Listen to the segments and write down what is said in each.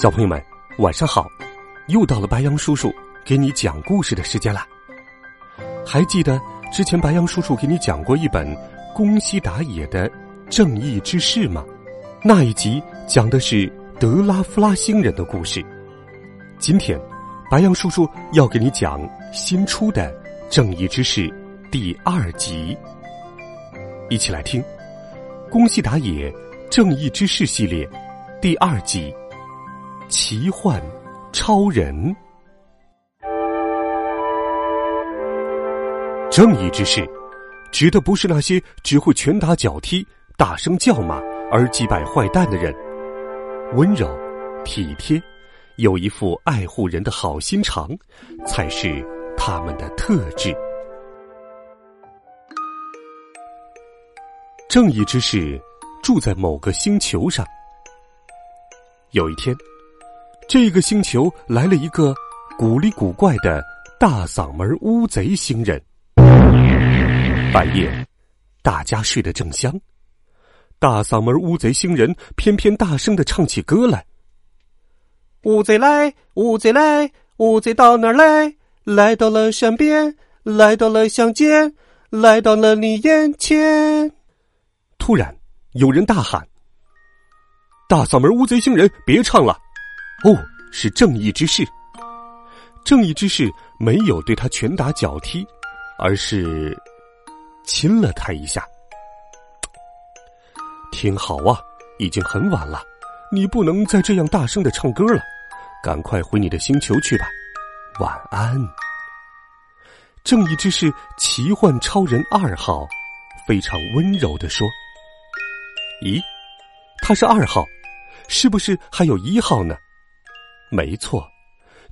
小朋友们，晚上好！又到了白羊叔叔给你讲故事的时间了。还记得之前白羊叔叔给你讲过一本宫西达也的《正义之士》吗？那一集讲的是德拉夫拉星人的故事。今天，白羊叔叔要给你讲新出的《正义之士》第二集。一起来听《宫西达也正义之士》系列第二集。奇幻超人，正义之士，指的不是那些只会拳打脚踢、大声叫骂而击败坏蛋的人。温柔、体贴，有一副爱护人的好心肠，才是他们的特质。正义之士住在某个星球上，有一天。这个星球来了一个古里古怪的大嗓门乌贼星人。半夜，大家睡得正香，大嗓门乌贼星人偏偏大声的唱起歌来：“乌贼来，乌贼来，乌贼到哪儿来？来到了山边，来到了乡间，来到了你眼前。”突然，有人大喊：“大嗓门乌贼星人，别唱了！”哦，是正义之士。正义之士没有对他拳打脚踢，而是亲了他一下。听好啊，已经很晚了，你不能再这样大声的唱歌了，赶快回你的星球去吧，晚安。正义之士奇幻超人二号非常温柔的说：“咦，他是二号，是不是还有一号呢？”没错，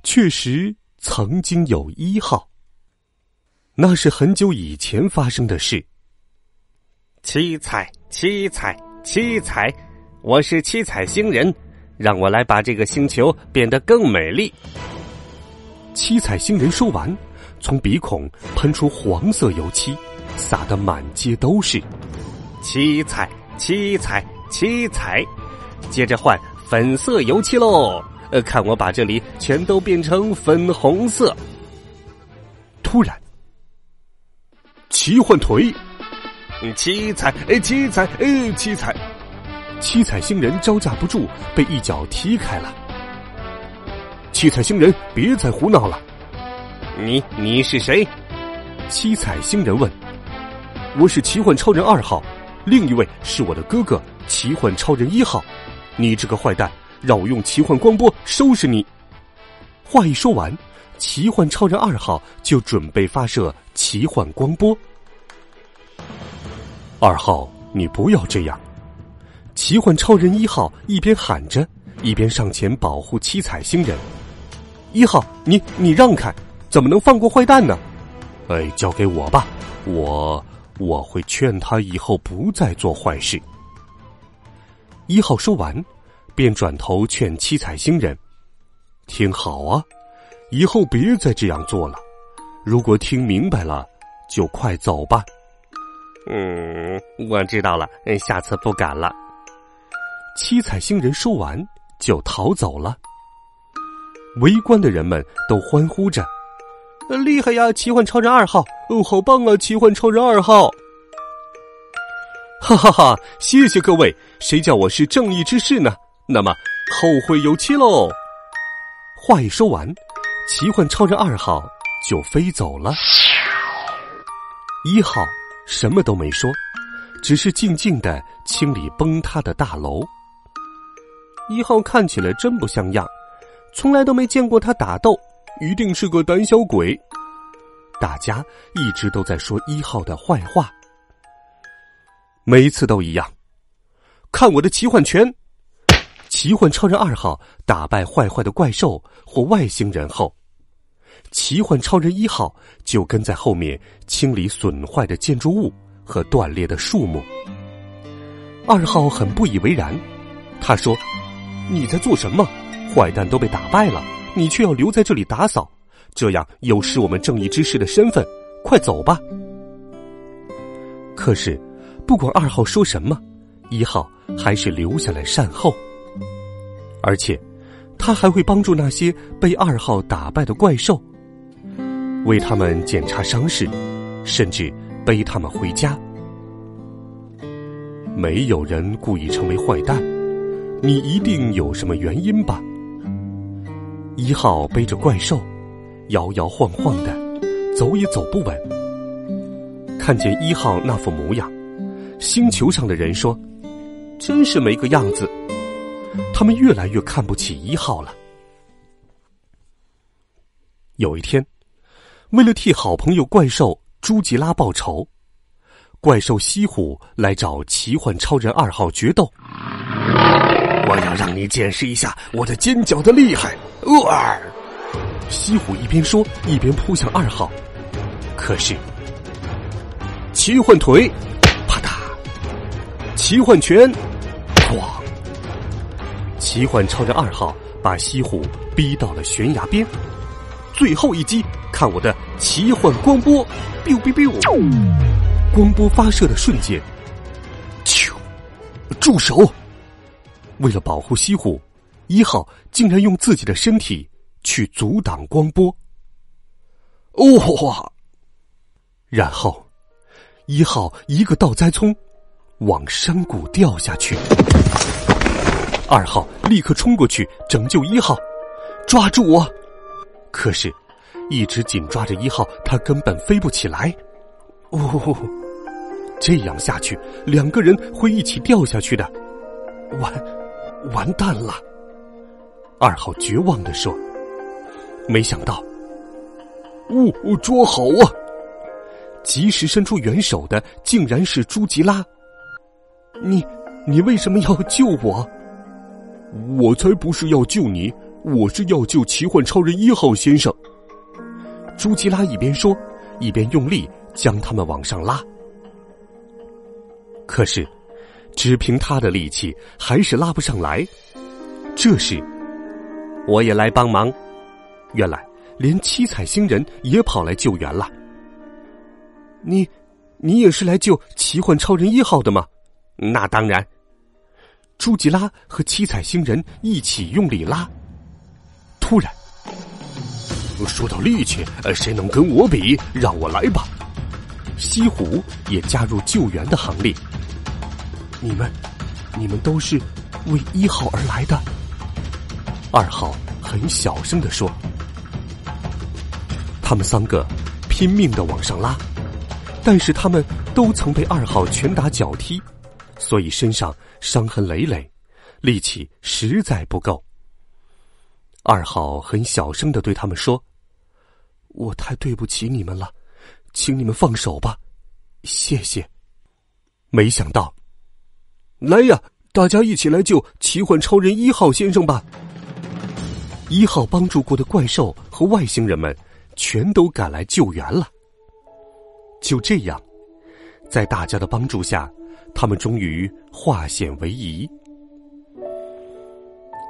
确实曾经有一号。那是很久以前发生的事。七彩，七彩，七彩，我是七彩星人，让我来把这个星球变得更美丽。七彩星人说完，从鼻孔喷出黄色油漆，撒得满街都是。七彩，七彩，七彩，接着换粉色油漆喽。呃，看我把这里全都变成粉红色！突然，奇幻腿，七彩，哎，七彩，哎，七彩，七彩星人招架不住，被一脚踢开了。七彩星人，别再胡闹了！你你是谁？七彩星人问。我是奇幻超人二号，另一位是我的哥哥奇幻超人一号。你这个坏蛋！让我用奇幻光波收拾你！话一说完，奇幻超人二号就准备发射奇幻光波。二号，你不要这样！奇幻超人一号一边喊着，一边上前保护七彩星人。一号，你你让开，怎么能放过坏蛋呢？哎，交给我吧，我我会劝他以后不再做坏事。一号说完。便转头劝七彩星人：“听好啊，以后别再这样做了。如果听明白了，就快走吧。”“嗯，我知道了，下次不敢了。”七彩星人说完就逃走了。围观的人们都欢呼着：“厉害呀，奇幻超人二号！哦，好棒啊，奇幻超人二号！”哈哈哈！谢谢各位，谁叫我是正义之士呢？那么后会有期喽！话一说完，奇幻超人二号就飞走了。一号什么都没说，只是静静的清理崩塌的大楼。一号看起来真不像样，从来都没见过他打斗，一定是个胆小鬼。大家一直都在说一号的坏话，每次都一样。看我的奇幻拳！奇幻超人二号打败坏坏的怪兽或外星人后，奇幻超人一号就跟在后面清理损坏的建筑物和断裂的树木。二号很不以为然，他说：“你在做什么？坏蛋都被打败了，你却要留在这里打扫，这样有失我们正义之士的身份。快走吧！”可是，不管二号说什么，一号还是留下来善后。而且，他还会帮助那些被二号打败的怪兽，为他们检查伤势，甚至背他们回家。没有人故意成为坏蛋，你一定有什么原因吧？一号背着怪兽，摇摇晃晃的，走也走不稳。看见一号那副模样，星球上的人说：“真是没个样子。”他们越来越看不起一号了。有一天，为了替好朋友怪兽朱吉拉报仇，怪兽西虎来找奇幻超人二号决斗。我要让你见识一下我的尖角的厉害！呃，西虎一边说一边扑向二号，可是奇幻腿，啪嗒，奇幻拳，哐。奇幻超人二号把西虎逼到了悬崖边，最后一击，看我的奇幻光波！biu biu biu，光波发射的瞬间，啾！住手！为了保护西虎，一号竟然用自己的身体去阻挡光波。哇！然后，一号一个倒栽葱，往山谷掉下去。二号立刻冲过去拯救一号，抓住我！可是，一直紧抓着一号，他根本飞不起来。哦，这样下去，两个人会一起掉下去的，完，完蛋了！二号绝望的说。没想到，哦，捉好啊！及时伸出援手的竟然是朱吉拉。你，你为什么要救我？我才不是要救你，我是要救奇幻超人一号先生。朱吉拉一边说，一边用力将他们往上拉。可是，只凭他的力气还是拉不上来。这时，我也来帮忙。原来，连七彩星人也跑来救援了。你，你也是来救奇幻超人一号的吗？那当然。朱吉拉和七彩星人一起用力拉，突然，说到力气，谁能跟我比？让我来吧！西虎也加入救援的行列。你们，你们都是为一号而来的。二号很小声的说：“他们三个拼命的往上拉，但是他们都曾被二号拳打脚踢，所以身上。”伤痕累累，力气实在不够。二号很小声的对他们说：“我太对不起你们了，请你们放手吧，谢谢。”没想到，来呀，大家一起来救奇幻超人一号先生吧！一号帮助过的怪兽和外星人们全都赶来救援了。就这样，在大家的帮助下。他们终于化险为夷。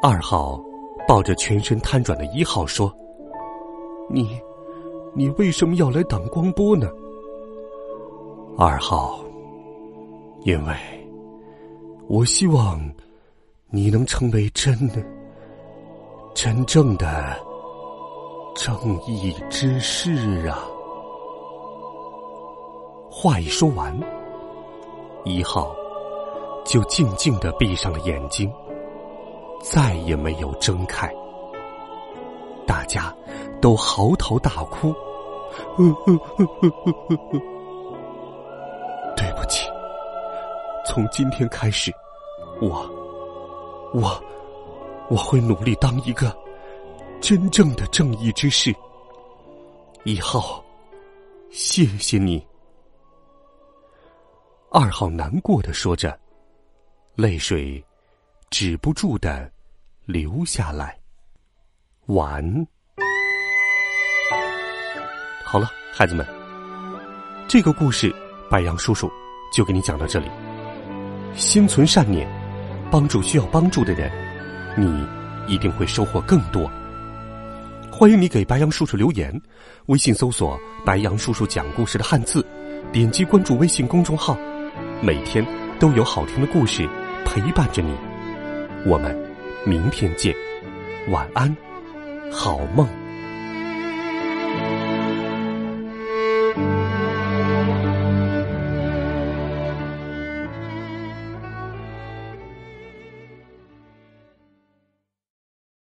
二号抱着全身瘫软的一号说：“你，你为什么要来挡光波呢？”二号，因为我希望你能成为真的、真正的正义之士啊！话一说完。一号就静静的闭上了眼睛，再也没有睁开。大家都嚎啕大哭。对不起，从今天开始，我，我，我会努力当一个真正的正义之士。一号，谢谢你。二号难过的说着，泪水止不住的流下来。晚。好了，孩子们，这个故事白杨叔叔就给你讲到这里。心存善念，帮助需要帮助的人，你一定会收获更多。欢迎你给白杨叔叔留言，微信搜索“白杨叔叔讲故事”的汉字，点击关注微信公众号，每天都有好听的故事陪伴着你。我们明天见，晚安，好梦。